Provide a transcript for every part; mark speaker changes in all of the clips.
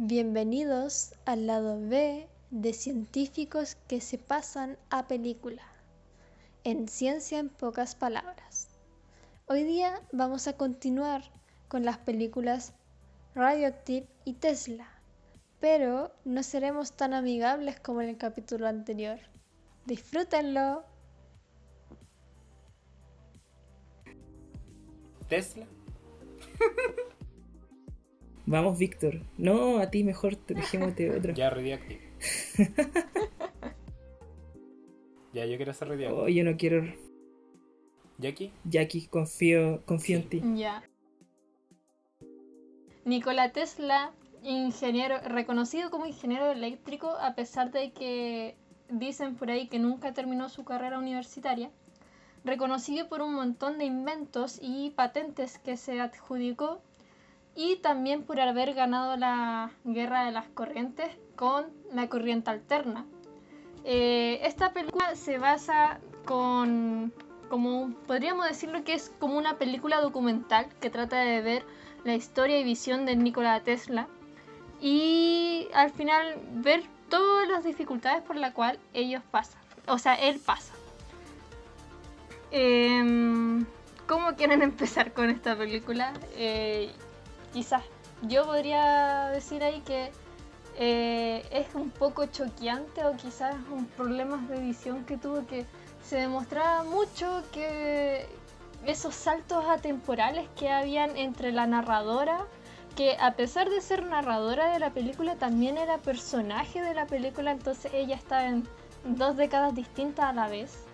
Speaker 1: Bienvenidos al lado B de científicos que se pasan a película, en ciencia en pocas palabras. Hoy día vamos a continuar con las películas Radioactive y Tesla, pero no seremos tan amigables como en el capítulo anterior. Disfrútenlo.
Speaker 2: Tesla.
Speaker 3: Vamos, Víctor. No, a ti mejor te dejémote otra.
Speaker 2: Ya, Radioactive. ya, yo quiero ser Radioactive.
Speaker 3: Oh, yo no quiero.
Speaker 2: ¿Jackie?
Speaker 3: Jackie, confío, confío en ti.
Speaker 1: Ya. Nikola Tesla, ingeniero, reconocido como ingeniero eléctrico, a pesar de que dicen por ahí que nunca terminó su carrera universitaria, reconocido por un montón de inventos y patentes que se adjudicó y también por haber ganado la guerra de las corrientes con la corriente alterna. Eh, esta película se basa con, como podríamos decirlo que es como una película documental que trata de ver la historia y visión de Nikola Tesla y al final ver todas las dificultades por las cuales ellos pasan, o sea, él pasa. Em, ¿Cómo quieren empezar con esta película? Eh, quizás yo podría decir ahí que eh, es un poco choqueante o quizás un problema de edición que tuvo que se demostraba mucho que esos saltos atemporales que habían entre la narradora que a pesar de ser narradora de la película también era personaje de la película entonces ella estaba en dos décadas distintas a la vez.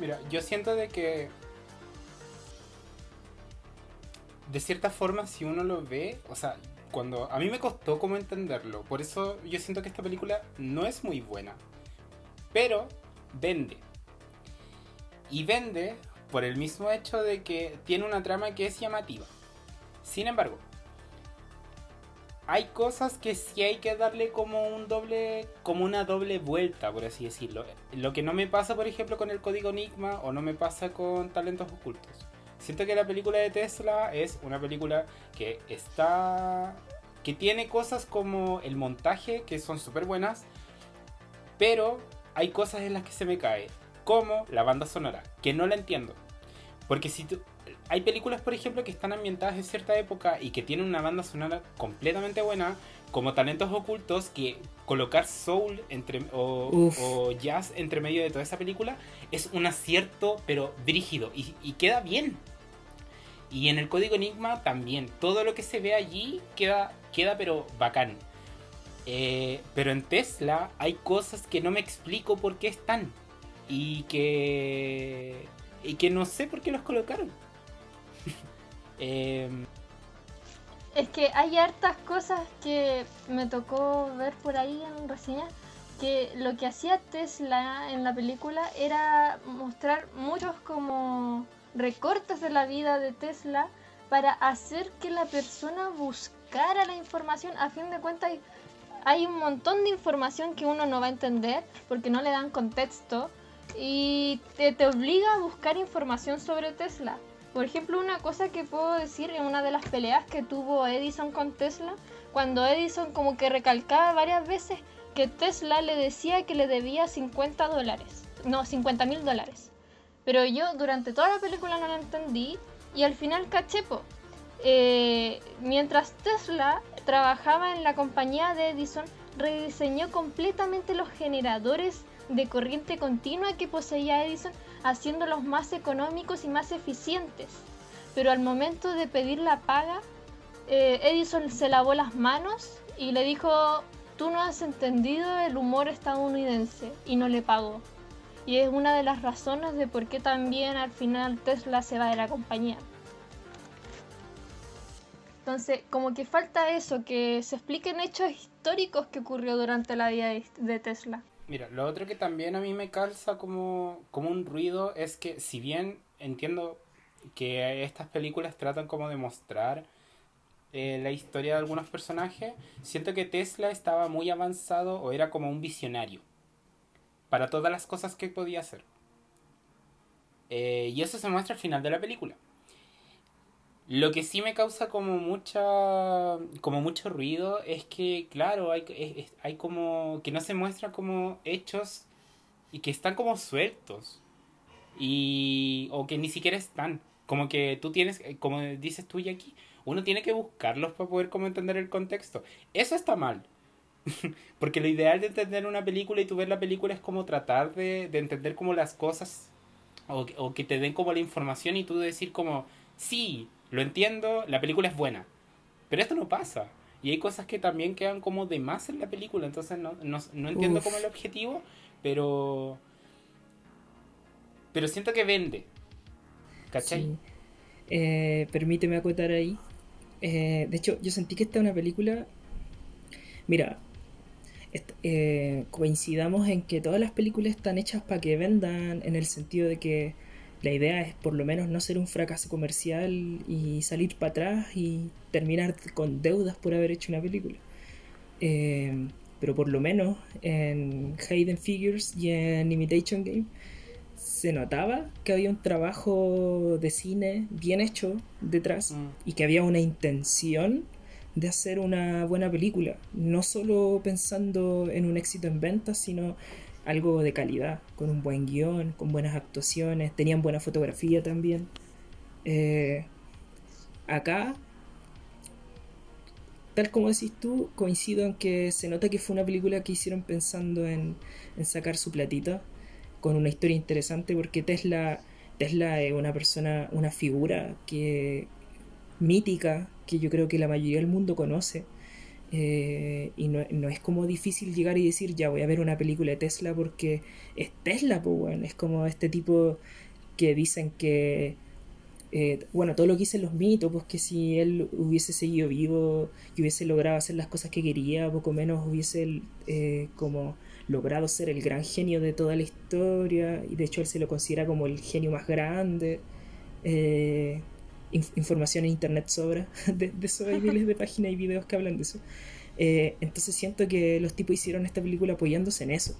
Speaker 2: Mira, yo siento de que de cierta forma, si uno lo ve, o sea, cuando a mí me costó como entenderlo, por eso yo siento que esta película no es muy buena, pero vende. Y vende por el mismo hecho de que tiene una trama que es llamativa. Sin embargo, hay cosas que sí hay que darle como un doble, como una doble vuelta, por así decirlo. Lo que no me pasa, por ejemplo, con el código Enigma o no me pasa con talentos ocultos. Siento que la película de Tesla es una película que está. que tiene cosas como el montaje, que son súper buenas, pero hay cosas en las que se me cae, como la banda sonora, que no la entiendo. Porque si tú, hay películas, por ejemplo, que están ambientadas en cierta época y que tienen una banda sonora completamente buena, como talentos ocultos, que colocar soul entre, o, o jazz entre medio de toda esa película es un acierto, pero dirigido y, y, queda bien. Y en el código Enigma también, todo lo que se ve allí queda, queda pero bacán. Eh, pero en Tesla hay cosas que no me explico por qué están. Y que. Y que no sé por qué los colocaron. Eh,
Speaker 1: es que hay hartas cosas que me tocó ver por ahí en reseñas que lo que hacía Tesla en la película era mostrar muchos como recortes de la vida de Tesla para hacer que la persona buscara la información. A fin de cuentas hay, hay un montón de información que uno no va a entender porque no le dan contexto y te, te obliga a buscar información sobre Tesla. Por ejemplo, una cosa que puedo decir en una de las peleas que tuvo Edison con Tesla, cuando Edison como que recalcaba varias veces que Tesla le decía que le debía 50 dólares, no, 50 mil dólares. Pero yo durante toda la película no lo entendí y al final cachepo. Eh, mientras Tesla trabajaba en la compañía de Edison, rediseñó completamente los generadores de corriente continua que poseía Edison, haciéndolos más económicos y más eficientes. Pero al momento de pedir la paga, eh, Edison se lavó las manos y le dijo, tú no has entendido el humor estadounidense y no le pagó. Y es una de las razones de por qué también al final Tesla se va de la compañía. Entonces, como que falta eso, que se expliquen hechos históricos que ocurrió durante la vida de Tesla.
Speaker 2: Mira, lo otro que también a mí me calza como, como un ruido es que si bien entiendo que estas películas tratan como de mostrar eh, la historia de algunos personajes, siento que Tesla estaba muy avanzado o era como un visionario para todas las cosas que podía hacer. Eh, y eso se muestra al final de la película. Lo que sí me causa como mucha como mucho ruido es que claro, hay es- hay como que no se muestra como hechos y que están como sueltos. Y o que ni siquiera están, como que tú tienes eh, como dices tú y aquí, uno tiene que buscarlos para poder como entender el contexto. Eso está mal. Porque lo ideal de entender una película y tú ver la película es como tratar de, de entender como las cosas o, o que te den como la información y tú decir como, sí, lo entiendo, la película es buena. Pero esto no pasa. Y hay cosas que también quedan como de más en la película. Entonces no, no, no entiendo
Speaker 3: Uf.
Speaker 2: como el objetivo, pero... Pero siento que vende. ¿Cachai?
Speaker 3: Sí. Eh, permíteme acotar ahí. Eh, de hecho, yo sentí que esta es una película. Mira, eh, coincidamos en que todas las películas están hechas para que vendan, en el sentido de que la idea es por lo menos no ser un fracaso comercial y salir para atrás y terminar con deudas por haber hecho una película. Eh, pero por lo menos en Hayden Figures y en Imitation Game se notaba que había un trabajo de cine bien hecho detrás
Speaker 2: Mm.
Speaker 3: y que había una intención de hacer una buena película, no solo pensando en un éxito en ventas, sino algo de calidad, con un buen guion, con buenas actuaciones, tenían buena fotografía también. Eh, acá, tal como decís tú, coincido en que se nota que fue una película que hicieron pensando en, en sacar su platita, con una historia interesante, porque Tesla, Tesla es una persona, una figura que mítica, que yo creo que la mayoría del mundo conoce. Eh, y no, no es como difícil llegar y decir, ya voy a ver una película de Tesla porque es Tesla, pues bueno, es como este tipo que dicen que, eh, bueno, todo lo que dicen los mitos, pues que si él hubiese seguido vivo y hubiese logrado hacer las cosas que quería, poco menos hubiese eh, como logrado ser el gran genio de toda la historia, y de hecho él se lo considera como el genio más grande. Eh, inf- información en internet sobra, de, de eso hay miles de páginas y videos que hablan de eso. Eh, entonces siento que los tipos hicieron esta película apoyándose en eso.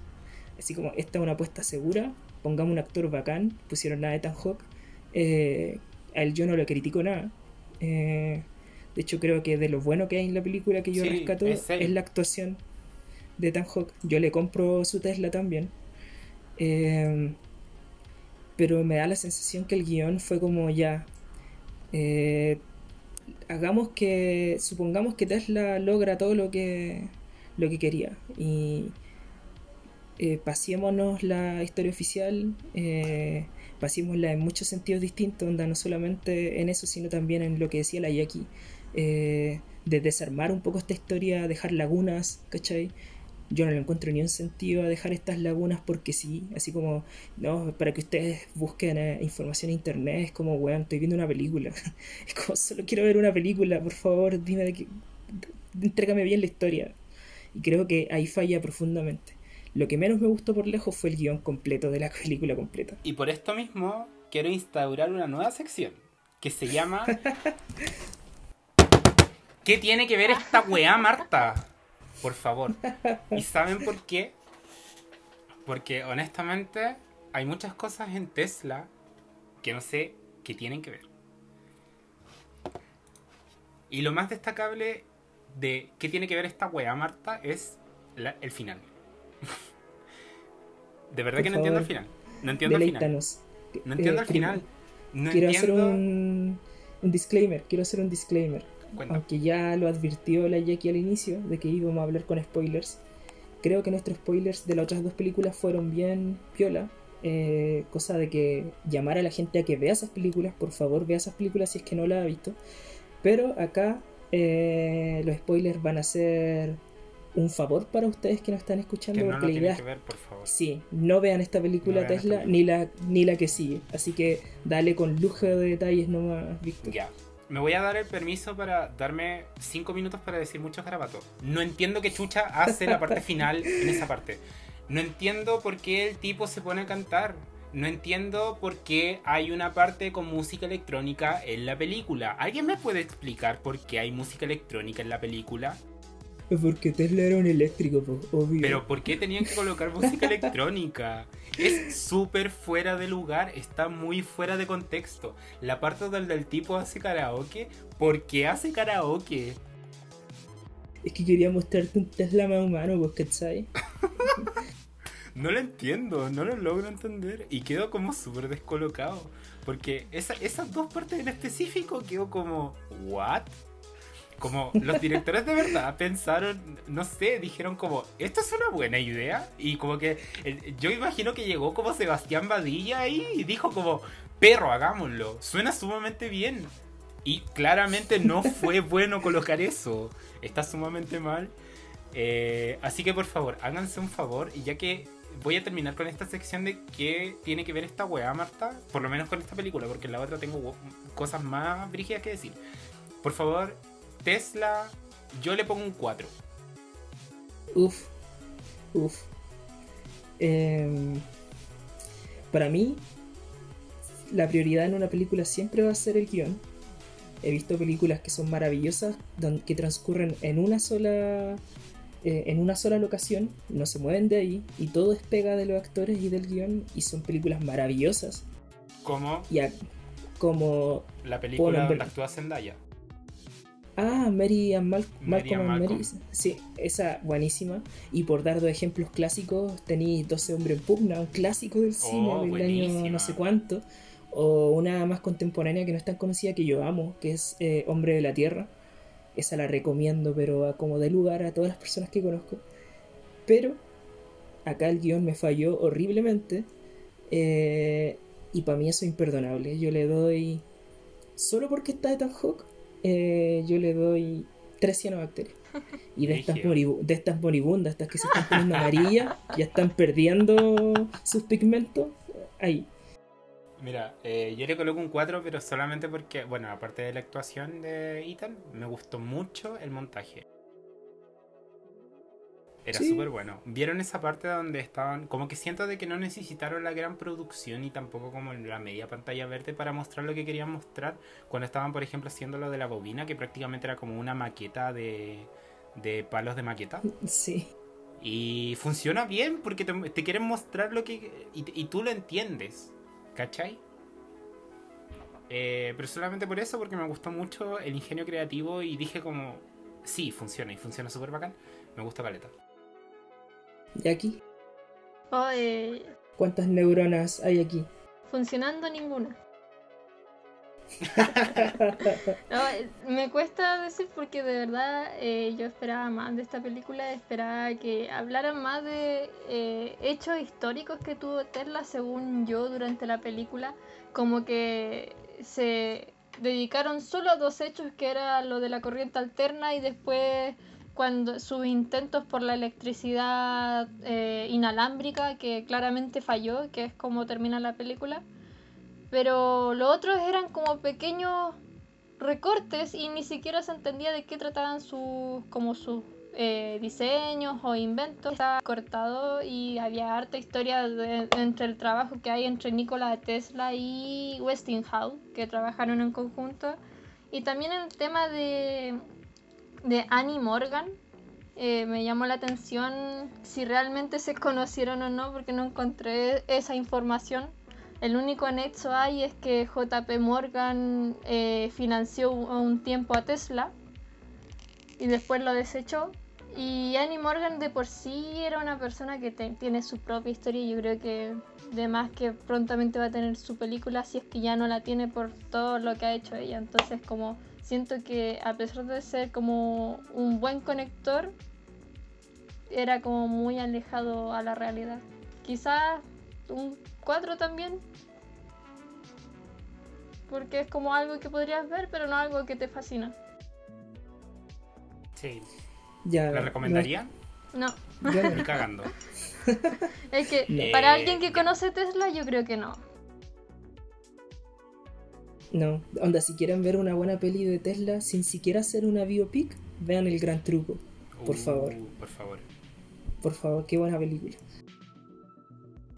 Speaker 3: Así como, esta es una apuesta segura, pongamos un actor bacán, pusieron a Ethan Hawke. Eh, a él yo no le critico nada. Eh, de hecho creo que de lo bueno que hay en la película que yo
Speaker 2: Sí,
Speaker 3: rescato
Speaker 2: es
Speaker 3: la actuación de Ethan Hawke. Yo le compro su Tesla también. Eh, pero me da la sensación que el guion fue como ya. Eh, hagamos que. Supongamos que Tesla logra todo lo que. lo que quería. Y. Eh, pasémonos la historia oficial. Eh, pasémosla en muchos sentidos distintos. No solamente en eso, sino también en lo que decía la Jackie. eh, de desarmar un poco esta historia, dejar lagunas, ¿cachai? Yo no le encuentro ni un sentido a dejar estas lagunas porque sí, así como, no, para que ustedes busquen eh, información en internet, es como, weón, estoy viendo una película. Es como, solo quiero ver una película, por favor, dime de qué, entrégame bien la historia. Y creo que ahí falla profundamente. Lo que menos me gustó por lejos fue el guion completo de la película completa.
Speaker 2: Y por esto mismo quiero instaurar una nueva sección que se llama ¿Qué tiene que ver esta weá, Marta? Por favor. ¿Y saben por qué? Porque honestamente hay muchas cosas en Tesla que no sé qué tienen que ver. Y lo más destacable de qué tiene que ver esta weá, Marta, es la- el final. De verdad
Speaker 3: Por
Speaker 2: que no entiendo el final. No entiendo el final. No entiendo
Speaker 3: Eh,
Speaker 2: el final. No
Speaker 3: quiero
Speaker 2: entiendo.
Speaker 3: hacer un, un disclaimer, quiero hacer un disclaimer.
Speaker 2: Cuenta.
Speaker 3: Aunque ya lo advirtió la Jackie al inicio de que íbamos a hablar con spoilers. Creo que nuestros spoilers de las otras dos películas fueron bien piola. eh, cosa de que llamar a la gente a que vea esas películas, por favor vea esas películas si es que no las ha visto. Pero acá eh, los spoilers van a ser un favor para ustedes que nos están escuchando
Speaker 2: Que no
Speaker 3: porque la idea
Speaker 2: que ver, por favor.
Speaker 3: Sí, no vean esta película
Speaker 2: No esta
Speaker 3: Tesla
Speaker 2: película.
Speaker 3: ni la ni la que sigue. Así que dale con lujo de detalles nomás, Víctor.
Speaker 2: Ya. Me voy a dar el permiso para darme 5 minutos para decir muchos garabatos. No entiendo qué chucha hace la parte final en esa parte. No entiendo por qué el tipo se pone a cantar. No entiendo por qué hay una parte con música electrónica en la película. ¿Alguien me puede explicar por qué hay música electrónica en la película?
Speaker 3: Porque Tesla era un eléctrico, obvio.
Speaker 2: Pero ¿por qué tenían que colocar música electrónica? Es súper fuera de lugar, está muy fuera de contexto. La parte donde el tipo hace karaoke, ¿por qué hace karaoke?
Speaker 3: Es que quería mostrarte un Tesla más humano, ¿cachai?
Speaker 2: No lo entiendo, no lo logro entender. Y quedo como súper descolocado. Porque esa- esas dos partes en específico quedó como, ¿what? Como los directores de verdad pensaron, no sé, dijeron como, esto es una buena idea. Y como que el- yo imagino que llegó como Sebastián Badilla ahí y dijo como, perro, hagámoslo. Suena sumamente bien. Y claramente no fue bueno colocar eso. Está sumamente mal. Eh, así que por favor, háganse un favor. Y ya que voy a terminar con esta sección de qué tiene que ver esta weá, Marta. Por lo menos con esta película, porque en la otra tengo cosas más brígidas que decir. Por favor, Tesla, yo le pongo un 4.
Speaker 3: Uf, uf. Em, para mí, la prioridad en una película siempre va a ser el guion. He visto películas que son maravillosas, que transcurren en una sola eh, en una sola locación, no se mueven de ahí y todo es pega de los actores y del guion y son películas maravillosas. Y a- como
Speaker 2: la película donde actúa Zendaya.
Speaker 3: Ah, Mary and Mal-
Speaker 2: Mary
Speaker 3: Malcolm
Speaker 2: and
Speaker 3: and
Speaker 2: Malcolm.
Speaker 3: Mary. Sí, esa buenísima. Y por dar dos ejemplos clásicos, tenéis 12 hombres en pugna, un clásico del cine del año no sé cuánto. O una más contemporánea que no es tan conocida que yo amo, que es eh, Hombre de la Tierra. Esa la recomiendo, pero a como de lugar a todas las personas que conozco. Pero acá el guion me falló horriblemente. eh, y para mí eso es imperdonable. Yo le doy. Solo porque está Ethan Hawke, eh, yo le doy tres cianobacterias. Y de estas, de estas moribundas, estas que se están poniendo amarillas, ya están perdiendo sus pigmentos. Ahí.
Speaker 2: Mira, eh, yo le coloco un 4, pero solamente porque, bueno, aparte de la actuación de Ethan, me gustó mucho el montaje. Era
Speaker 3: Sí.
Speaker 2: súper bueno. ¿Vieron esa parte donde estaban? Como que siento de que no necesitaron la gran producción y tampoco como la media pantalla verde para mostrar lo que querían mostrar. Cuando estaban, por ejemplo, haciendo lo de la bobina, que prácticamente era como una maqueta de, de palos de maqueta.
Speaker 3: Sí.
Speaker 2: Y funciona bien porque te, te quieren mostrar lo que... Y, y tú lo entiendes, ¿cachai? Eh, pero solamente por eso, porque me gustó mucho el ingenio creativo y dije como... Sí, funciona y funciona súper bacán. Me gusta Caleta.
Speaker 3: ¿Y aquí?
Speaker 1: Oh, eh,
Speaker 3: ¿Cuántas neuronas hay aquí?
Speaker 1: funcionando ninguna. No, me cuesta decir porque de verdad eh, yo esperaba más de esta película, esperaba que hablaran más de eh, hechos históricos que tuvo Tesla, según yo, durante la película, como que se dedicaron solo a dos hechos, que era lo de la corriente alterna y después cuando sus intentos por la electricidad eh, inalámbrica, que claramente falló, que es como termina la película. Pero los otros eran como pequeños recortes y ni siquiera se entendía de qué trataban sus como sus eh, diseños o inventos. Estaba cortado y había harta historia entre el trabajo que hay entre Nikola Tesla y Westinghouse, que trabajaron en conjunto. Y también el tema de, de Annie Morgan. eh, me llamó la atención si realmente se conocieron o no, porque no encontré esa información. El único anexo hay es que JP Morgan eh, financió un tiempo a Tesla y después lo desechó. Y Annie Morgan de por sí era una persona que tiene su propia historia y yo creo que de más que prontamente va a tener su película si es que ya no la tiene por todo lo que ha hecho ella. Entonces como siento que a pesar de ser como un buen conector, era como muy alejado a la realidad. Quizás un 4 también. Porque es como algo que podrías ver, pero no algo que te fascina.
Speaker 2: Sí.
Speaker 3: Ya,
Speaker 2: ¿La recomendaría?
Speaker 1: No.
Speaker 3: no- yo no.
Speaker 2: Ni cagando.
Speaker 1: Es que
Speaker 3: No.
Speaker 1: para
Speaker 2: Eh,
Speaker 1: alguien que
Speaker 2: ya.
Speaker 1: conoce Tesla, yo creo que no.
Speaker 3: No, onda, si quieren ver una buena peli de Tesla sin siquiera hacer una biopic, vean El Gran Truco. Por
Speaker 2: Uh,
Speaker 3: favor.
Speaker 2: Por favor.
Speaker 3: Por favor, qué buena película.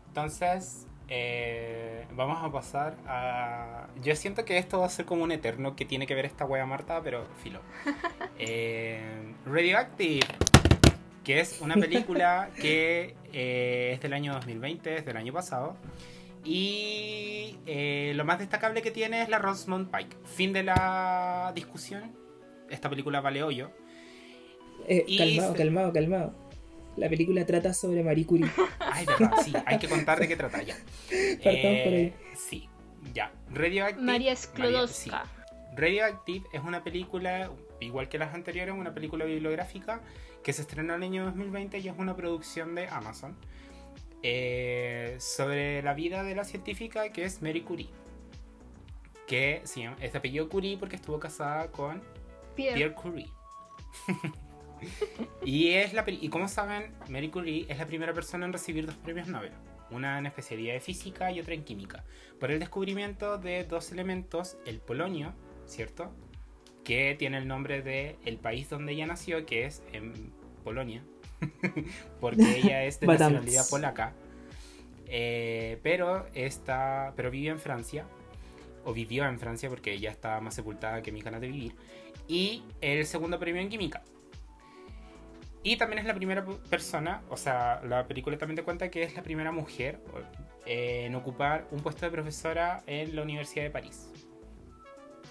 Speaker 2: Entonces, eh, vamos a pasar a. Yo siento que esto va a ser como un eterno que tiene que ver esta wea Marta, pero filo. Eh, Radioactive, que es una película que eh, es del año 2020, es del año pasado. Y eh, lo más destacable que tiene es la Rosemont Pike. Fin de la discusión. Esta película vale hoyo.
Speaker 3: Eh, calmado,
Speaker 2: se-
Speaker 3: calmado, calmado. La película trata sobre Marie Curie.
Speaker 2: Ay, verdad, sí, hay que contar de qué trata ya.
Speaker 3: Partamos por ahí.
Speaker 2: Sí, ya. Radioactive.
Speaker 1: María
Speaker 2: María-
Speaker 1: Sklodowska.
Speaker 2: sí. Radioactive es una película, igual que las anteriores, una película bibliográfica que se estrenó en el año 2020 y es una producción de Amazon eh, sobre la vida de la científica que es Mary Curie. Que sí, es apellido Curie porque estuvo casada con
Speaker 1: Pierre.
Speaker 2: Pierre Curie. y es la y como saben, Marie Curie es la primera persona en recibir dos premios Nobel, una en especialidad de física y otra en química, por el descubrimiento de dos elementos, el polonio, ¿cierto? Que tiene el nombre de el país donde ella nació, que es en Polonia, porque ella es de nacionalidad polaca. Eh, pero está, pero vive en Francia o vivió en Francia porque ella está más sepultada que mis ganas de vivir y el segundo premio en química. Y también es la primera persona, o sea, la película también te cuenta que es la primera mujer eh, en ocupar un puesto de profesora en la Universidad de París.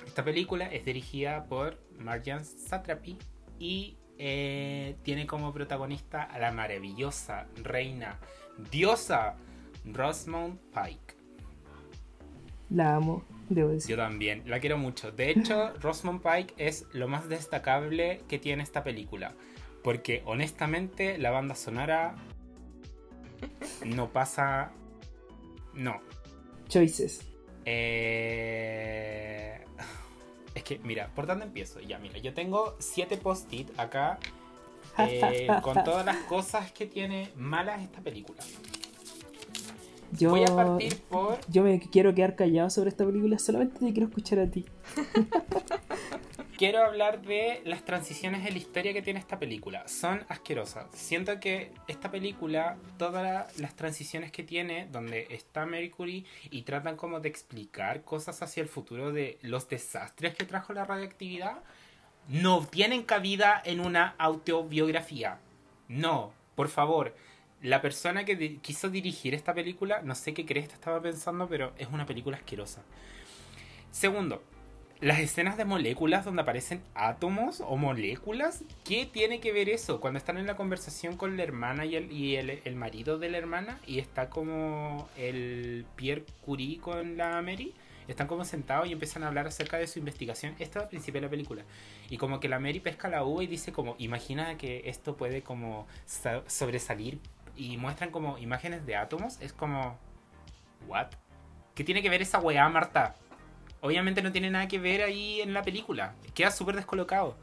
Speaker 2: Esta película es dirigida por Marjan Satrapi y eh, tiene como protagonista a la maravillosa reina, diosa Rosamund Pike.
Speaker 3: La amo, debo decir.
Speaker 2: Yo también, la quiero mucho. De hecho, Rosamund Pike es lo más destacable que tiene esta película. Porque honestamente la banda sonora no pasa... No.
Speaker 3: Choices.
Speaker 2: Eh, Es que, mira, ¿por dónde empiezo? Ya, mira, yo tengo siete post-it acá eh, con todas las cosas que tiene malas esta película.
Speaker 3: Yo,
Speaker 2: Voy a partir por
Speaker 3: yo me quiero quedar callado sobre esta película, solamente te quiero escuchar a ti.
Speaker 2: Quiero hablar de las transiciones en la historia que tiene esta película. Son asquerosas. Siento que esta película, todas las transiciones que tiene, donde está Mercury y tratan como de explicar cosas hacia el futuro de los desastres que trajo la radioactividad, no tienen cabida en una autobiografía. No, por favor. La persona que quiso dirigir esta película, no sé qué crees que estaba pensando, pero es una película asquerosa. Segundo, las escenas de moléculas donde aparecen átomos o moléculas, ¿qué tiene que ver eso? Cuando están en la conversación con la hermana y el, marido de la hermana y está como el Pierre Curie con la Mary, están como sentados y empiezan a hablar acerca de su investigación. Esto es al principio de la película. Y como que la Mary pesca la uva y dice como, imagina que esto puede como sa- sobresalir y muestran como imágenes de átomos. Es como, ¿what? ¿Qué tiene que ver esa weá, Marta? Obviamente no tiene nada que ver ahí en la película. Queda súper descolocado.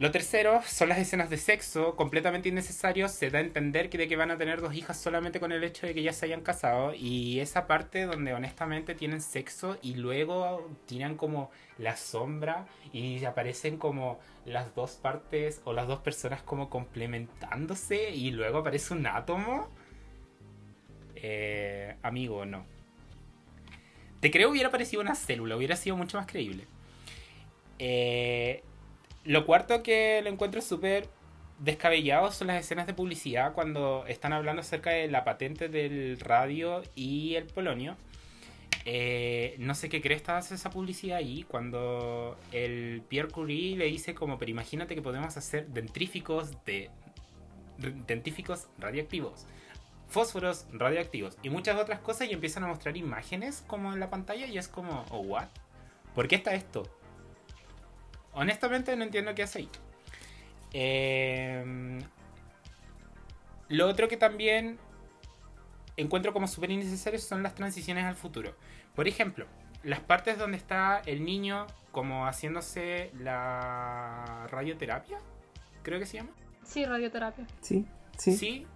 Speaker 2: Lo tercero son las escenas de sexo, completamente innecesarios. Se da a entender que de que van a tener dos hijas solamente con el hecho de que ya se hayan casado. Y esa parte donde honestamente tienen sexo y luego tiran como la sombra y aparecen como las dos partes o las dos personas como complementándose y luego aparece un átomo. Eh, amigo, no. Te creo hubiera parecido una célula, hubiera sido mucho más creíble. Eh, lo cuarto que lo encuentro súper descabellado son las escenas de publicidad cuando están hablando acerca de la patente del radio y el polonio. Eh, no sé qué crees hace esa publicidad ahí cuando el Pierre Curie le dice como, pero imagínate que podemos hacer dentríficos de dentíficos radioactivos fósforos radioactivos y muchas otras cosas y empiezan a mostrar imágenes como en la pantalla y es como, oh, what? ¿Por qué está esto? Honestamente no entiendo qué hace ahí. Eh, lo otro que también encuentro como súper innecesario son las transiciones al futuro. Por ejemplo, las partes donde está el niño como haciéndose la radioterapia, creo que se llama.
Speaker 1: Sí, radioterapia.
Speaker 3: Sí, sí.
Speaker 2: Sí,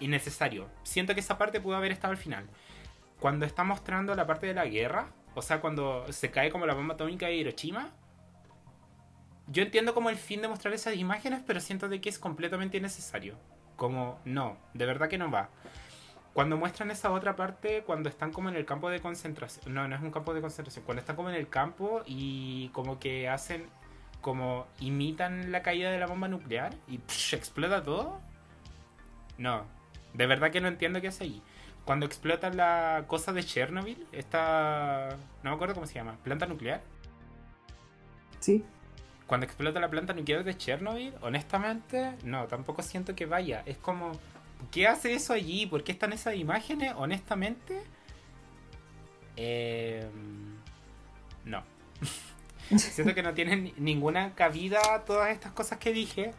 Speaker 2: innecesario. Siento que esa parte pudo haber estado al final. Cuando está mostrando la parte de la guerra, o sea, cuando se cae como la bomba atómica de Hiroshima, yo entiendo como el fin de mostrar esas imágenes, pero siento de que es completamente innecesario. Como, no, de verdad que no va. cuando muestran esa otra parte, cuando están como en el campo de concentración, no, no es un campo de concentración, cuando están como en el campo y como que hacen, como imitan la caída de la bomba nuclear y psh, explota todo. No, de verdad que no entiendo qué hace ahí. Cuando explota la cosa de Chernobyl, esta, no me acuerdo cómo se llama, planta nuclear.
Speaker 3: Sí.
Speaker 2: Cuando explota la planta nuclear de Chernobyl, honestamente, no, tampoco siento que vaya. Es como, ¿qué hace eso allí? ¿Por qué están esas imágenes? Honestamente, eh, no. siento que no tienen ninguna cabida todas estas cosas que dije.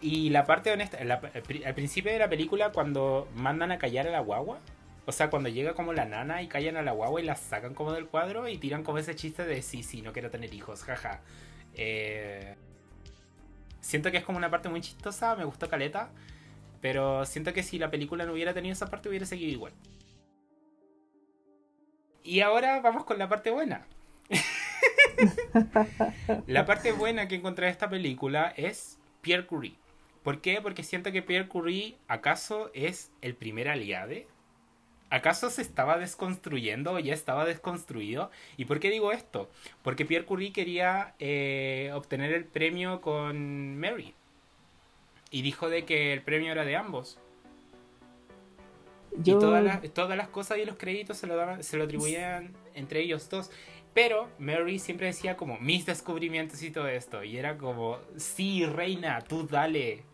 Speaker 2: Y la parte honesta, al principio de la película, cuando mandan a callar a la guagua, o sea, cuando llega como la nana y callan a la guagua y la sacan como del cuadro y tiran como ese chiste de sí, sí, no quiero tener hijos, jaja. Eh, siento que es como una parte muy chistosa, me gustó Caleta, pero siento que si la película no hubiera tenido esa parte hubiera seguido igual. Y ahora vamos con la parte buena. la parte buena que encontré de esta película es Pierre Curie. ¿Por qué? Porque siento que Pierre Curie acaso es el primer aliado. ¿Acaso se estaba desconstruyendo o ya estaba desconstruido? ¿Y por qué digo esto? Porque Pierre Curie quería eh, obtener el premio con Mary. Y dijo de que el premio era de ambos.
Speaker 3: Yo,
Speaker 2: Y todas las, todas las cosas y los créditos se lo, daban, se lo atribuían entre ellos dos. Pero Mary siempre decía como mis descubrimientos y todo esto. Y era como, sí, reina, tú dale.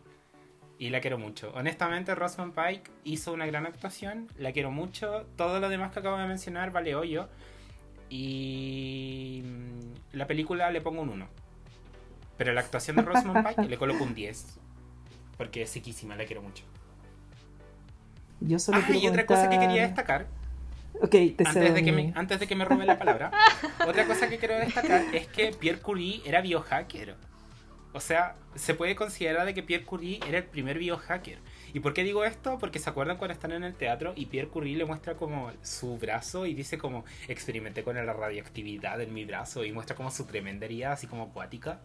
Speaker 2: Y la quiero mucho. Honestamente, Rosamund Pike hizo una gran actuación. La quiero mucho. Todo lo demás que acabo de mencionar vale hoyo. Y mm, la película le pongo un 1. Pero la actuación de Rosamund Pike le coloco un 10. Porque es sequísima, la quiero mucho.
Speaker 3: yo solo
Speaker 2: Ah, y otra cosa que quería destacar
Speaker 3: Ok, te
Speaker 2: antes de, que me, antes de que me robe la palabra, otra cosa que quiero destacar es que Pierre Curie era biohacker. O sea, se puede considerar de que Pierre Curie era el primer biohacker. ¿Y por qué digo esto? Porque se acuerdan cuando están en el teatro y Pierre Curie le muestra como su brazo y dice como experimenté con la radioactividad en mi brazo y muestra como su tremenda herida así como acuática.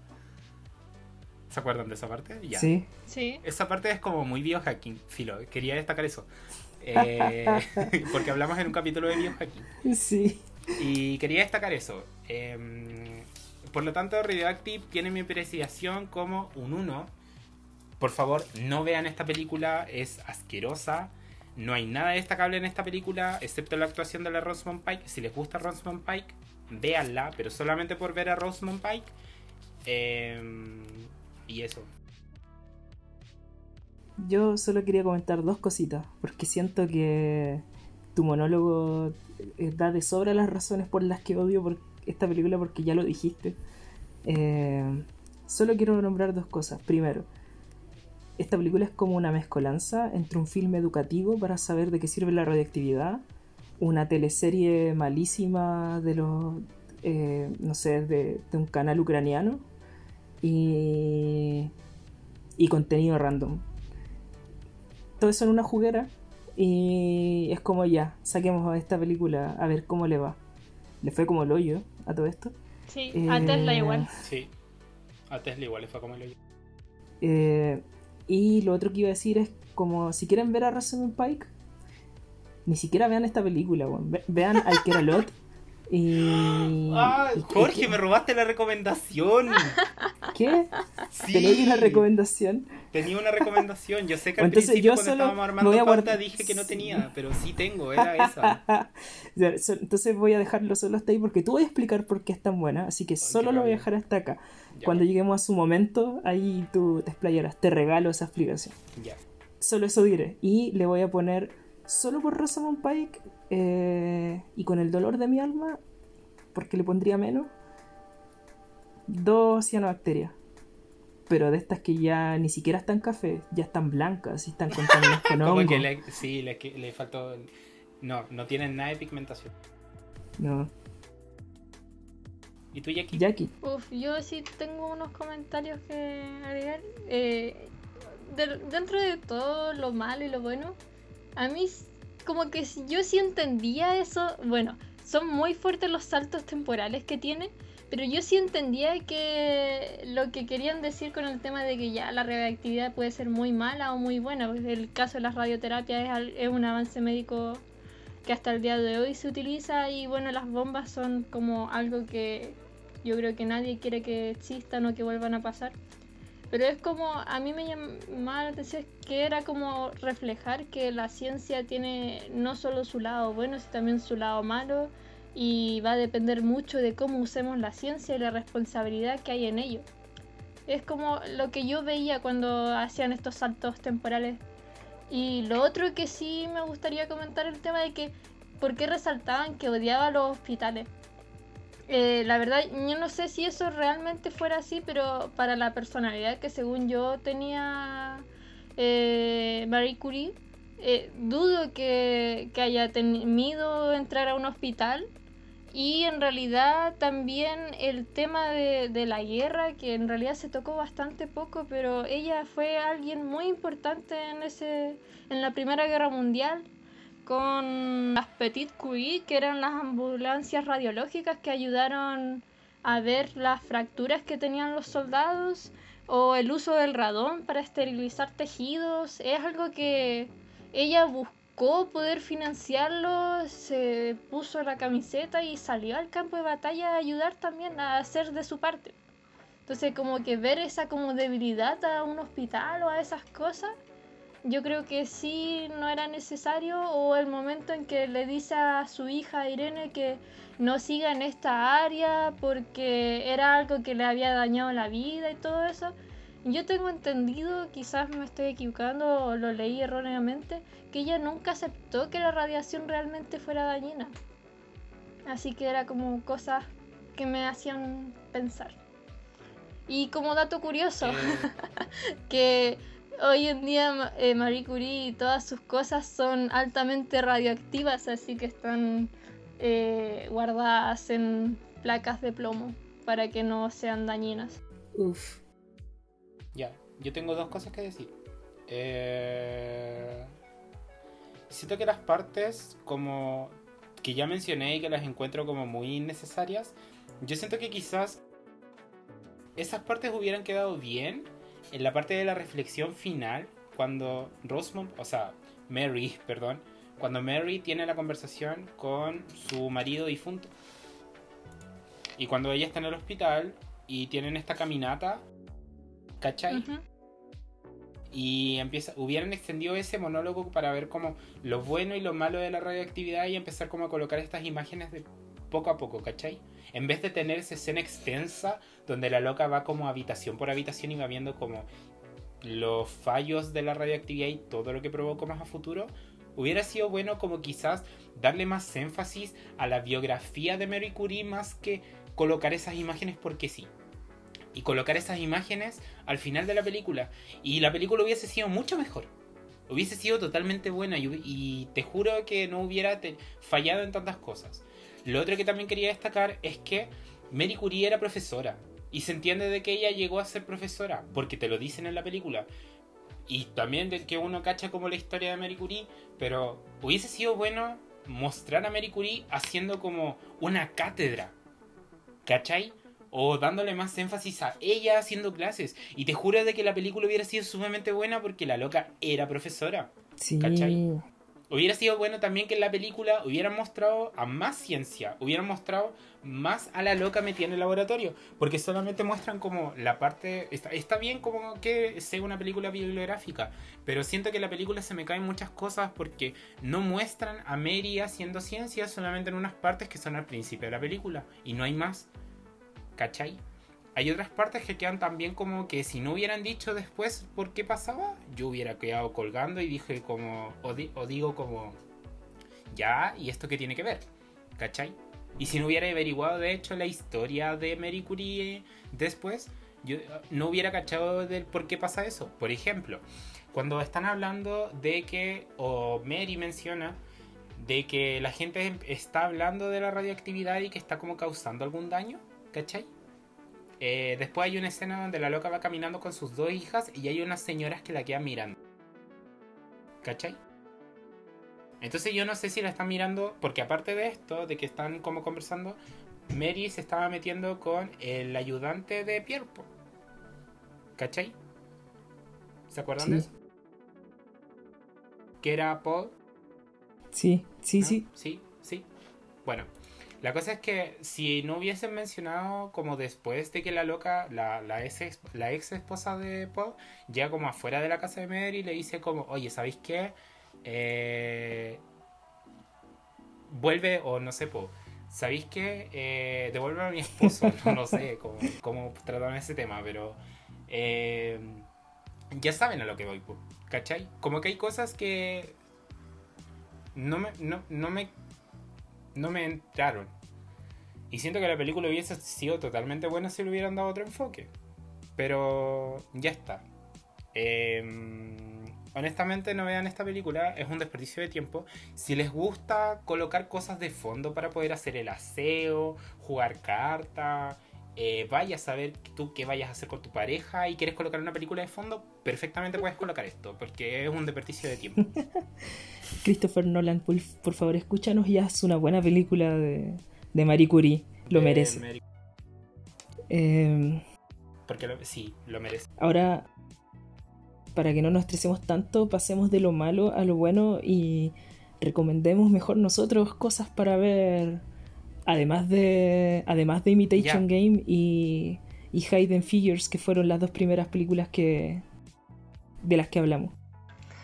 Speaker 2: ¿Se acuerdan de esa parte? Ya.
Speaker 3: Sí.
Speaker 1: Sí.
Speaker 2: Esa parte es como muy biohacking, filo. Quería destacar eso. Eh, porque hablamos en un capítulo de biohacking.
Speaker 3: Sí.
Speaker 2: Y quería destacar eso. Em, por lo tanto, Radioactive tiene mi apreciación como un 1. Por favor, no vean esta película, es asquerosa. No hay nada destacable en esta película, excepto la actuación de la Rosamund Pike. Si les gusta Rosamund Pike, véanla, pero solamente por ver a Rosamund Pike. Em, y eso.
Speaker 3: Yo solo quería comentar dos cositas, porque siento que tu monólogo eh, da de sobra las razones por las que odio por esta película, porque ya lo dijiste. Eh, solo quiero nombrar dos cosas. Primero, esta película es como una mezcolanza entre un filme educativo para saber de qué sirve la radioactividad, una teleserie malísima de los, eh, no sé, de, de un canal ucraniano y, y contenido random todo eso en una juguera y es como ya, saquemos a esta película a ver cómo le va. Le fue como el hoyo a todo esto.
Speaker 1: Sí,
Speaker 3: Eh,
Speaker 1: a Tesla igual.
Speaker 2: Sí. A Tesla igual fue como el
Speaker 3: Eh, y lo otro que iba a decir es como si quieren ver a Rosamund Pike, ni siquiera vean esta película, weón. Ve- vean al que era Lot y...
Speaker 2: ¡Ah! Jorge, me robaste la recomendación.
Speaker 3: ¿Qué?
Speaker 2: Sí.
Speaker 3: ¿Tenéis una recomendación?
Speaker 2: Tenía una recomendación. Yo sé que al
Speaker 3: Entonces,
Speaker 2: principio
Speaker 3: yo
Speaker 2: cuando
Speaker 3: solo
Speaker 2: estábamos armando pauta
Speaker 3: guardar-
Speaker 2: dije que no tenía, pero sí tengo, era esa.
Speaker 3: Entonces voy a dejarlo solo hasta ahí porque tú voy a explicar por qué es tan buena, así que solo lo voy a dejar hasta acá.
Speaker 2: Ya,
Speaker 3: Cuando lleguemos a su momento, ahí tú te explayarás. Te regalo esa explicación.
Speaker 2: ya.
Speaker 3: Solo eso diré. Y le voy a poner, solo por Rosamund Pike eh, y con el dolor de mi alma, porque le pondría menos, dos cianobacterias. Pero de estas que ya ni siquiera están café, ya están blancas y están contaminadas con
Speaker 2: Como
Speaker 3: hongo.
Speaker 2: que le, sí, le, le faltó. No, no tienen nada de pigmentación.
Speaker 3: No.
Speaker 2: ¿Y tú, Jackie?
Speaker 3: Jackie.
Speaker 1: Uf, yo sí tengo unos comentarios que agregar. Eh, dentro de todo lo malo y lo bueno, a mí como que yo sí entendía eso. Bueno, son muy fuertes los saltos temporales que tiene, Pero yo sí entendía que lo que querían decir con el tema de que ya la radioactividad puede ser muy mala o muy buena. Pues el caso de las radioterapias es, es un avance médico que hasta el día de hoy se utiliza y bueno, las bombas son como algo que yo creo que nadie quiere que existan o que vuelvan a pasar. Pero es como, a mí me llamaba la atención que era como reflejar que la ciencia tiene no solo su lado bueno, sino también su lado malo y va a depender mucho de cómo usemos la ciencia y la responsabilidad que hay en ello. Es como lo que yo veía cuando hacían estos saltos temporales. Y lo otro que sí me gustaría comentar el tema de que por qué resaltaban que odiaba los hospitales. Eh, la verdad, yo no sé si eso realmente fuera así, pero para la personalidad que según yo tenía eh, Marie Curie, eh, dudo que, que, haya temido entrar a un hospital. Y en realidad también el tema de, de, la guerra, que en realidad se tocó bastante poco, pero ella fue alguien muy importante en, ese, en la Primera Guerra Mundial, con las Petit QI, que eran las ambulancias radiológicas que ayudaron a ver las fracturas que tenían los soldados, o el uso del radón para esterilizar tejidos. Es algo que ella buscó poder financiarlo, se puso la camiseta y salió al campo de batalla a ayudar también a hacer de su parte. Entonces como que ver esa como debilidad a un hospital o a esas cosas, yo creo que sí no era necesario o el momento en que le dice a su hija Irene que no siga en esta área porque era algo que le había dañado la vida y todo eso, yo tengo entendido, quizás me estoy equivocando o lo leí erróneamente, que ella nunca aceptó que la radiación realmente fuera dañina. Así que era como cosas que me hacían pensar. Y como dato curioso, eh. que hoy en día eh, Marie Curie y todas sus cosas son altamente radioactivas, así que están eh, guardadas en placas de plomo para que no sean dañinas.
Speaker 3: Uf.
Speaker 2: Ya, yo tengo dos cosas que decir. Eh... Siento que las partes como que ya mencioné y que las encuentro como muy necesarias, yo siento que quizás esas partes hubieran quedado bien en la parte de la reflexión final, cuando Rosemont, o sea, Mary, perdón, cuando Mary tiene la conversación con su marido difunto. Y cuando ella está en el hospital y tienen esta caminata ¿Cachai? Y empieza, hubieran extendido ese monólogo para ver como lo bueno y lo malo de la radioactividad y empezar como a colocar estas imágenes de poco a poco, ¿cachai? En vez de tener esa escena extensa donde la loca va como habitación por habitación y va viendo como los fallos de la radioactividad y todo lo que provocó más a futuro, hubiera sido bueno como quizás darle más énfasis a la biografía de Mary Curie más que colocar esas imágenes porque sí y colocar esas imágenes al final de la película. Y la película hubiese sido mucho mejor. Hubiese sido totalmente buena y, te juro que no hubiera fallado en tantas cosas. Lo otro que también quería destacar es que Mary Curie era profesora. Y se entiende de que ella llegó a ser profesora, porque te lo dicen en la película. Y también de que uno cacha como la historia de Mary Curie, pero hubiese sido bueno mostrar a Mary Curie haciendo como una cátedra. ¿Cachai? o dándole más énfasis a ella haciendo clases. Y te juro de que la película hubiera sido sumamente buena porque la loca era profesora.
Speaker 3: Sí.
Speaker 2: ¿Cachai? Hubiera sido bueno también que en la película hubieran mostrado a más ciencia, hubieran mostrado más a la loca metida en el laboratorio, porque solamente muestran como la parte, está, está bien como que sea una película bibliográfica, pero siento que la película se me caen muchas cosas porque no muestran a Mary haciendo ciencia solamente en unas partes que son al principio de la película, y no hay más. ¿cachai? Hay otras partes que quedan también como que si no hubieran dicho después por qué pasaba, yo hubiera quedado colgando y dije como, o, digo como, ya, ¿y esto qué tiene que ver? ¿Cachai? Y si no hubiera averiguado de hecho la historia de Mary Curie después, yo no hubiera cachado del por qué pasa eso. Por ejemplo, cuando están hablando de que, o Mary menciona, de que la gente está hablando de la radioactividad y que está como causando algún daño, ¿Cachai? Eh, después hay una escena donde la loca va caminando con sus dos hijas y hay unas señoras que la quedan mirando. ¿Cachai? Entonces yo no sé si la están mirando, porque aparte de esto, de que están como conversando, Mary se estaba metiendo con el ayudante de Pierre. po. ¿Cachai? ¿Se acuerdan de eso? Que era Paul.
Speaker 3: Sí, sí,
Speaker 2: ¿no?
Speaker 3: sí.
Speaker 2: Sí, sí. Bueno, la cosa es que si no hubiesen mencionado como después de que la loca, la, la, ex, la ex esposa de Paul, ya como afuera de la casa de Mary y le dice como, oye, ¿sabéis qué? Eh, vuelve, o no sé, po, ¿sabéis qué? Eh, devuelve a mi esposo, no, sé cómo, cómo trataron ese tema, pero eh, ya saben a lo que voy, ¿cachai? Como que hay cosas que no me, no, no me, no me entraron. Y siento que la película hubiese sido totalmente buena si le hubieran dado otro enfoque. Pero ya está. Eh, honestamente no vean esta película, es un desperdicio de tiempo. Si les gusta colocar cosas de fondo para poder hacer el aseo, jugar carta, eh, vaya a saber tú qué vayas a hacer con tu pareja y quieres colocar una película de fondo, perfectamente puedes colocar esto, porque es un desperdicio de tiempo.
Speaker 3: Christopher Nolan, por, por favor, escúchanos y haz una buena película de, de Marie Curie. Lo
Speaker 2: De
Speaker 3: merece.
Speaker 2: Mary-
Speaker 3: Eh,
Speaker 2: Porque lo- sí, lo merece.
Speaker 3: ahora, para que no nos estresemos tanto, pasemos de lo malo a lo bueno y recomendemos mejor nosotros cosas para ver. Además de, además de Imitation. Game y, y Hidden Figures, que fueron las dos primeras películas que de las que hablamos.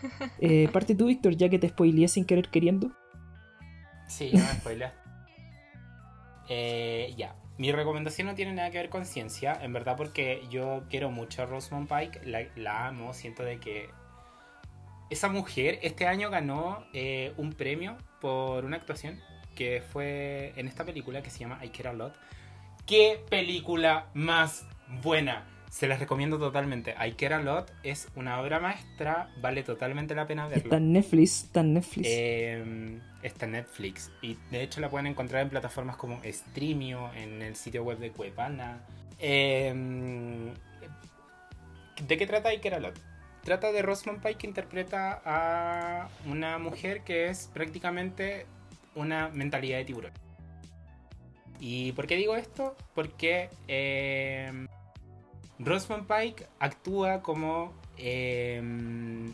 Speaker 3: Eh, parte tú, Víctor, ya que te spoileé sin querer queriendo.
Speaker 2: Sí, ya me spoileaste. Eh, ya. Mi recomendación no tiene nada que ver con ciencia, en verdad, porque yo quiero mucho a Rosamund Pike, la, la amo, siento de que esa mujer este año ganó eh, un premio por una actuación que fue en esta película que se llama I Care a Lot. ¡Qué película más buena! Se las recomiendo totalmente. I Care a Lot es una obra maestra, vale totalmente la pena verla.
Speaker 3: Está en Netflix, está en Netflix.
Speaker 2: Eh, está en Netflix y de hecho la pueden encontrar en plataformas como Streamio, en el sitio web de Cuevana. Eh, ¿De qué trata Iker Lot? Trata de Rosamund Pike que interpreta a una mujer que es prácticamente una mentalidad de tiburón. ¿Y por qué digo esto? Porque eh, Pike actúa como eh,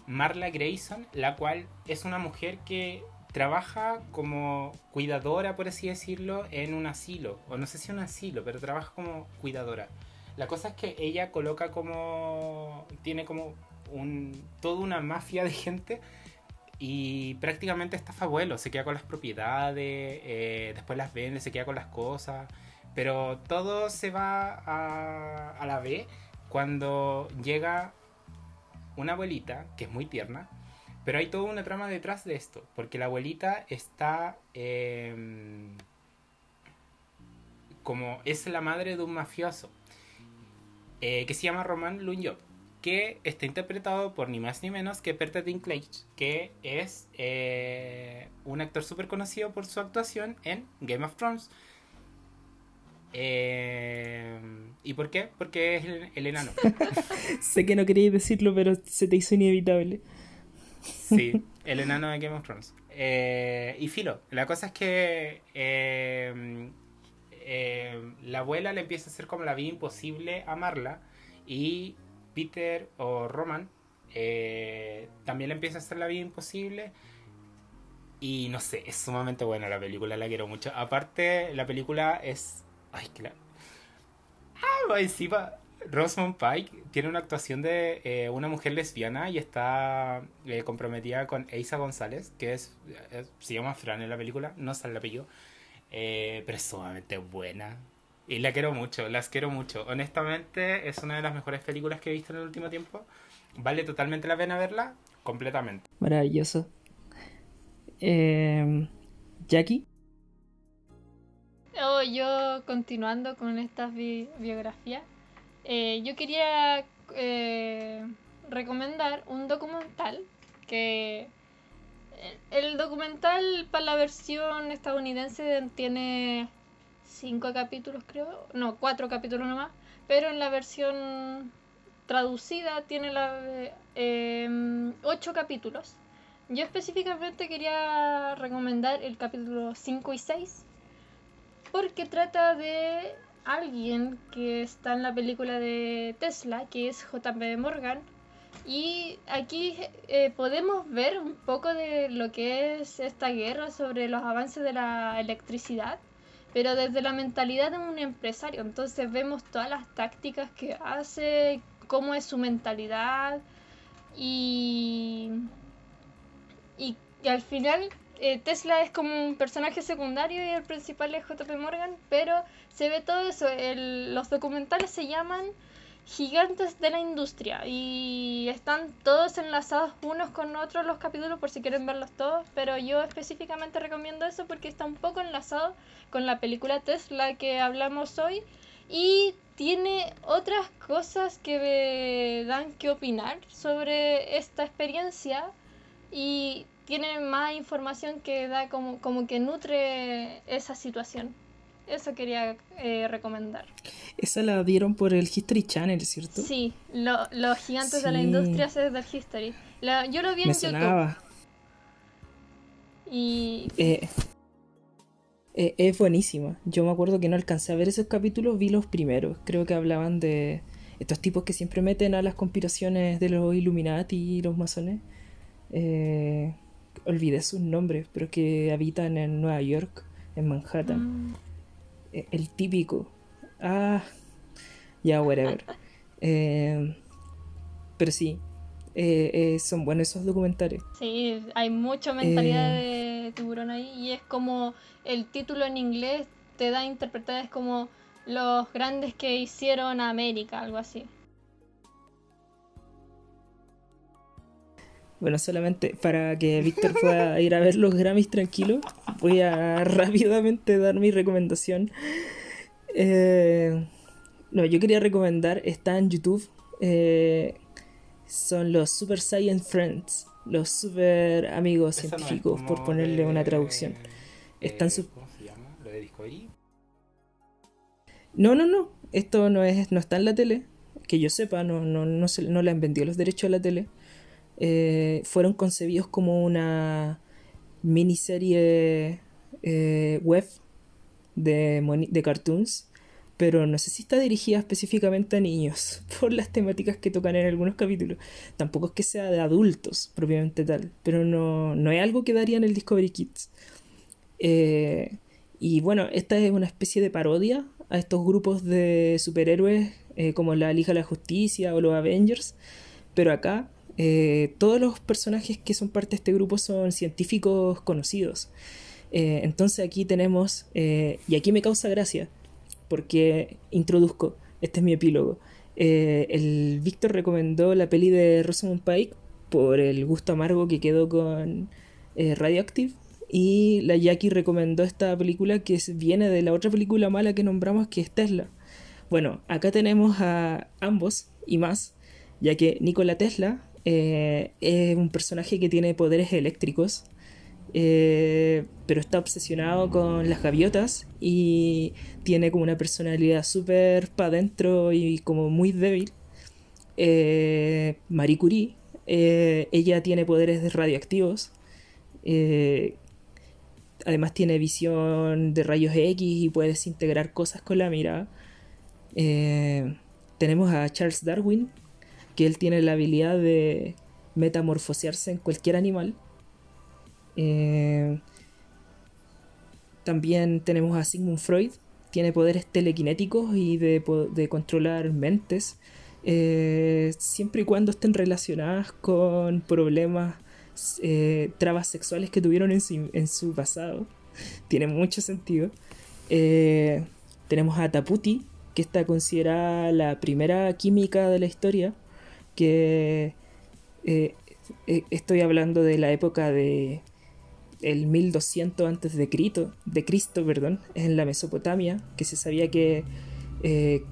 Speaker 2: Marla Grayson, la cual es una mujer que trabaja como cuidadora, por así decirlo, en un asilo. O no sé si un asilo, pero trabaja como cuidadora. La cosa es que ella coloca como. tiene como un. toda una mafia de gente. Y prácticamente estafa abuelo, se queda con las propiedades, eh, después las vende, se queda con las cosas. Pero todo se va a, a la vez cuando llega una abuelita, que es muy tierna, pero hay toda una trama detrás de esto, porque la abuelita está eh, como es la madre de un mafioso eh, que se llama Roman Lunyop, que está interpretado por ni más ni menos que Peter Dinklage, que es eh, un actor súper conocido por su actuación en Game of Thrones. Eh, ¿Y por qué? Porque es el, el enano.
Speaker 3: Sé que no queríais decirlo, pero se te hizo inevitable.
Speaker 2: Sí, el enano de Game of Thrones. Eh, y filo, la cosa es que la abuela le empieza a hacer como la vida imposible a Marla y Peter o Roman eh, también le empieza a hacer la vida imposible y no sé, es sumamente buena la película, la quiero mucho. Aparte, la película es... Ay, la... Ah, encima, Rosamund Pike tiene una actuación de eh, una mujer lesbiana y está eh, comprometida con Eisa González, que es, se llama Fran en la película, no sale el apellido, pero es sumamente buena. Y la quiero mucho, las quiero mucho. Honestamente, es una de las mejores películas que he visto en el último tiempo. Vale totalmente la pena verla, completamente.
Speaker 3: Maravilloso. Eh, Jackie,
Speaker 1: Oh, yo continuando con estas bi- biografías, eh, yo quería eh, recomendar un documental que el, el documental para la versión estadounidense tiene cinco capítulos creo, no, cuatro capítulos nomás, pero en la versión traducida tiene la, eh, ocho capítulos. Yo específicamente quería recomendar el capítulo 5 y 6 porque trata de alguien que está en la película de Tesla, que es JP Morgan. Y aquí eh, podemos ver un poco de lo que es esta guerra sobre los avances de la electricidad, pero desde la mentalidad de un empresario. Entonces vemos todas las tácticas que hace, cómo es su mentalidad y, y, al final eh, Tesla es como un personaje secundario y el principal es JP Morgan, pero se ve todo eso. los documentales se llaman Gigantes de la Industria y están todos enlazados unos con otros los capítulos por si quieren verlos todos, pero yo específicamente recomiendo eso porque está un poco enlazado con la película Tesla que hablamos hoy y tiene otras cosas que me dan que opinar sobre esta experiencia y tiene más información que da como, como que nutre esa situación. Eso quería eh, recomendar.
Speaker 3: Esa la dieron por el History Channel, ¿cierto?
Speaker 1: Sí, los gigantes de la industria es del History. yo lo vi en YouTube. Y...
Speaker 3: Eh, eh, es buenísima. Yo me acuerdo que no alcancé a ver esos capítulos, vi los primeros. Creo que hablaban de estos tipos que siempre meten a las conspiraciones de los Illuminati y los masones. Eh, olvidé sus nombres, pero que habitan en Nueva York, en Manhattan. Mm. Eh, el típico. Ah, ya, whatever. pero sí, son buenos esos documentales.
Speaker 1: Sí, hay mucha mentalidad de tiburón ahí y es como el título en inglés te da a interpretar es como los grandes que hicieron a América, algo así.
Speaker 3: Bueno, solamente para que Víctor pueda ir a ver los Grammys tranquilo, voy a rápidamente dar mi recomendación. Eh, no, yo quería recomendar, está en YouTube, eh, son los Super Science Friends, los super amigos científicos, por ponerle una traducción. Están
Speaker 2: eh, ¿Cómo se llama? ¿Lo de Discovery?
Speaker 3: No, no, no. Esto no, es, no está en la tele. Que yo sepa, no, no, no, se, no le han vendido los derechos a la tele. Eh, fueron concebidos como una miniserie eh, web de, de cartoons pero no sé si está dirigida específicamente a niños por las temáticas que tocan en algunos capítulos. Tampoco es que sea de adultos propiamente tal, pero no, no es algo que daría en el Discovery Kids. Eh, y bueno, esta es una especie de parodia a estos grupos de superhéroes como la Liga de la Justicia o los Avengers, pero acá eh, todos los personajes que son parte de este grupo son científicos conocidos. entonces aquí tenemos, y aquí me causa gracia, porque introduzco, este es mi epílogo. el Víctor recomendó la peli de Rosamund Pike por el gusto amargo que quedó con Radioactive y la Jackie recomendó esta película que viene de la otra película mala que nombramos que es Tesla. Bueno, acá tenemos a ambos y más, ya que Nikola Tesla eh, es un personaje que tiene poderes eléctricos, eh, pero está obsesionado con las gaviotas y tiene como una personalidad súper para adentro y como muy débil. Eh, Marie Curie, ella tiene poderes radioactivos además tiene visión de rayos X y puede desintegrar cosas con la mirada. Tenemos a Charles Darwin, que él tiene la habilidad de metamorfosearse en cualquier animal. Eh, también tenemos a Sigmund Freud, tiene poderes telequinéticos y de, controlar mentes, eh, siempre y cuando estén relacionadas con problemas eh, trabas sexuales que tuvieron en su, pasado. Tiene mucho sentido. Eh, tenemos a Taputi, que está considerada la primera química de la historia, que eh, estoy hablando de la época de el 1200 antes de Cristo, de Cristo, perdón, en la Mesopotamia, que se sabía que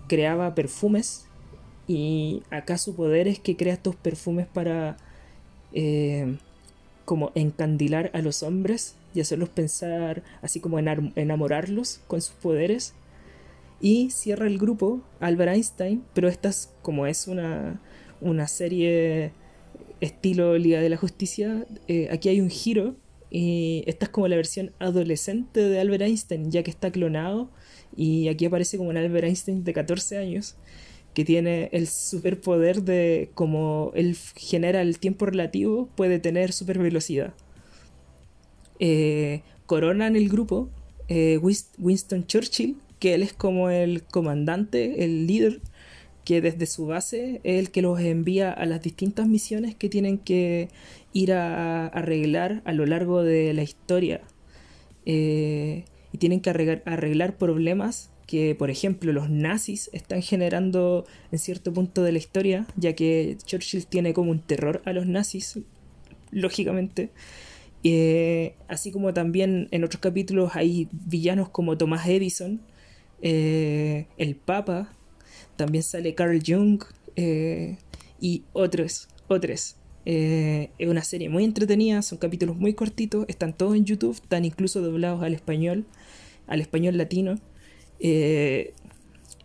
Speaker 3: creaba perfumes y acá su poder es que crea estos perfumes para como encandilar a los hombres y hacerlos pensar, así como en enamorarlos con sus poderes. Y cierra el grupo Albert Einstein, pero esta es, como es una, una serie estilo Liga de la Justicia, eh, aquí hay un giro Y esta es como la versión adolescente de Albert Einstein, ya que está clonado. Y aquí aparece como un Albert Einstein de 14 años, que tiene el superpoder de, como él genera el tiempo relativo, puede tener super velocidad. Eh, coronan el grupo eh, Winston Churchill, que él es como el comandante, el líder, que desde su base es el que los envía a las distintas misiones que tienen que ir a, arreglar a lo largo de la historia. Eh, y tienen que arreglar, problemas que, por ejemplo, los nazis están generando en cierto punto de la historia, ya que Churchill tiene como un terror a los nazis, lógicamente. Eh, así como también en otros capítulos hay villanos como Thomas Edison, eh, el Papa, también sale Carl Jung eh, y otros, otros. Eh, es una serie muy entretenida, son capítulos muy cortitos, están todos en YouTube, están incluso doblados al español, al español latino.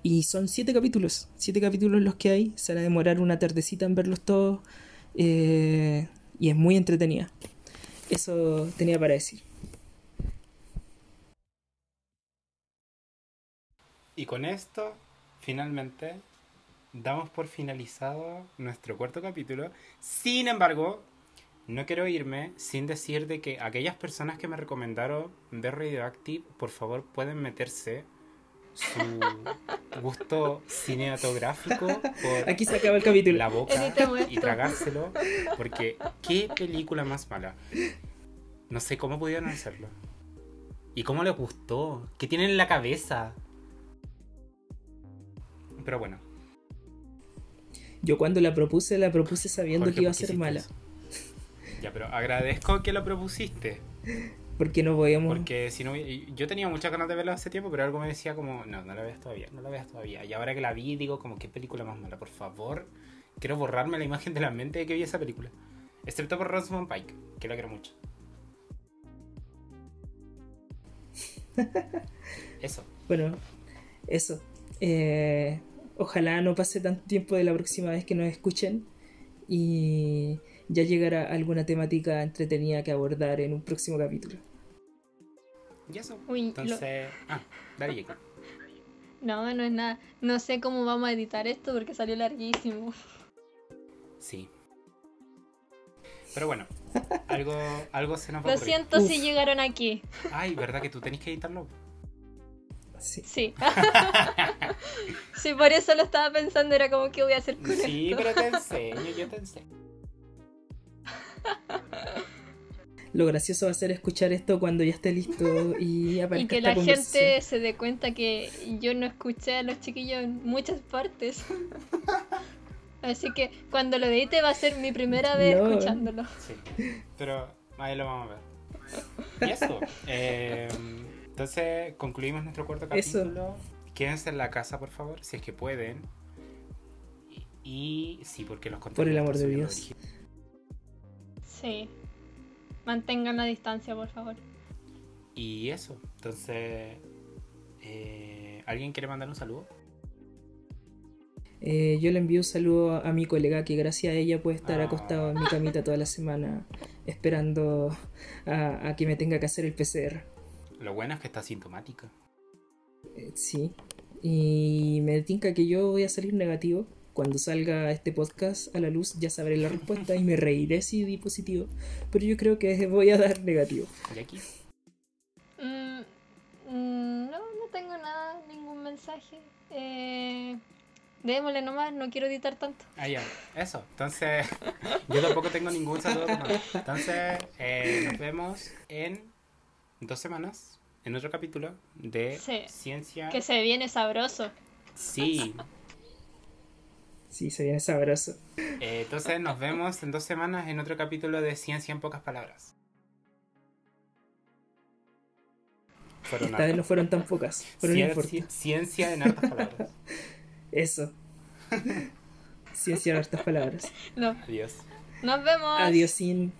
Speaker 3: y son siete capítulos, siete capítulos los que hay, se van a demorar una tardecita en verlos todos. y es muy entretenida. Eso tenía para decir.
Speaker 2: Y con esto, finalmente, damos por finalizado nuestro cuarto capítulo. Sin embargo, no quiero irme sin decir de que aquellas personas que me recomendaron ver Radioactive, por favor pueden meterse su gusto cinematográfico por
Speaker 3: Aquí se acaba el capítulo.
Speaker 2: la boca y tragárselo, porque qué película más mala. No sé cómo pudieron hacerlo. ¿Y cómo les gustó? ¿Qué tienen en la cabeza? Pero bueno.
Speaker 3: Yo cuando la propuse, la propuse sabiendo que iba a ser mala.
Speaker 2: Ya, pero agradezco que lo propusiste.
Speaker 3: Porque no podíamos.
Speaker 2: Porque si no. Yo tenía muchas ganas de verla hace tiempo, pero algo me decía como, no, no la veas todavía, no la veas todavía. Y ahora que la vi, digo, como, qué película más mala, por favor. Quiero borrarme la imagen de la mente de que vi esa película. Excepto por Rosamund Pike, que la quiero mucho. eso.
Speaker 3: Bueno, eso. Eh, Ojalá no pase tanto tiempo de la próxima vez que nos escuchen y ya llegará alguna temática entretenida que abordar en un próximo capítulo.
Speaker 2: Y eso. Entonces, ah, dale.
Speaker 1: No, no es nada. No sé cómo vamos a editar esto porque salió larguísimo.
Speaker 2: Sí. Pero bueno, algo, algo se nos va
Speaker 1: Lo siento si llegaron aquí.
Speaker 2: Ay, ¿verdad que tú tenés que editarlo?
Speaker 1: Sí. Sí. por eso lo estaba pensando, era como que voy a hacer con
Speaker 2: Sí, pero te enseño, yo te enseño.
Speaker 3: Lo gracioso va a ser escuchar esto cuando ya esté listo y
Speaker 1: Y que la gente se dé cuenta que yo no escuché a los chiquillos en muchas partes. Así que cuando lo edite va a ser mi primera vez escuchándolo.
Speaker 2: Sí, pero ahí lo vamos a ver. Y eso. Eh, entonces, concluimos nuestro cuarto capítulo. Quédense en la casa, por favor, si es que pueden. Y, sí, porque los
Speaker 3: Por el amor de Dios.
Speaker 1: Sí. Mantengan la distancia, por favor.
Speaker 2: Y eso. Entonces, eh, ¿alguien quiere mandar un saludo?
Speaker 3: Eh, yo le envío un saludo a mi colega que gracias a ella puede estar acostado en mi camita toda la semana esperando a que me tenga que hacer el PCR.
Speaker 2: Lo bueno es que está sintomática.
Speaker 3: Eh, sí. Y me tinca que yo voy a salir negativo. Cuando salga este podcast a la luz ya sabré la respuesta y me reiré si di positivo. Pero yo creo que voy a dar negativo.
Speaker 2: ¿Y aquí?
Speaker 1: Mm, mm, no, no tengo nada, ningún mensaje. Eh, démosle nomás, no quiero editar tanto.
Speaker 2: Ah, ya, eso. Entonces, yo tampoco tengo ningún saludo. Entonces, eh, nos vemos en dos semanas en otro capítulo de ciencia.
Speaker 1: Que se viene sabroso.
Speaker 2: Sí.
Speaker 3: Sí, se viene sabroso.
Speaker 2: Eh, entonces nos vemos en dos semanas en otro capítulo de Ciencia en pocas palabras.
Speaker 3: Esta vez no fueron tan pocas.
Speaker 2: ciencia, ciencia en hartas palabras.
Speaker 3: Eso. Ciencia en hartas palabras.
Speaker 1: No.
Speaker 2: Adiós.
Speaker 1: Nos vemos.
Speaker 3: Adiós sin.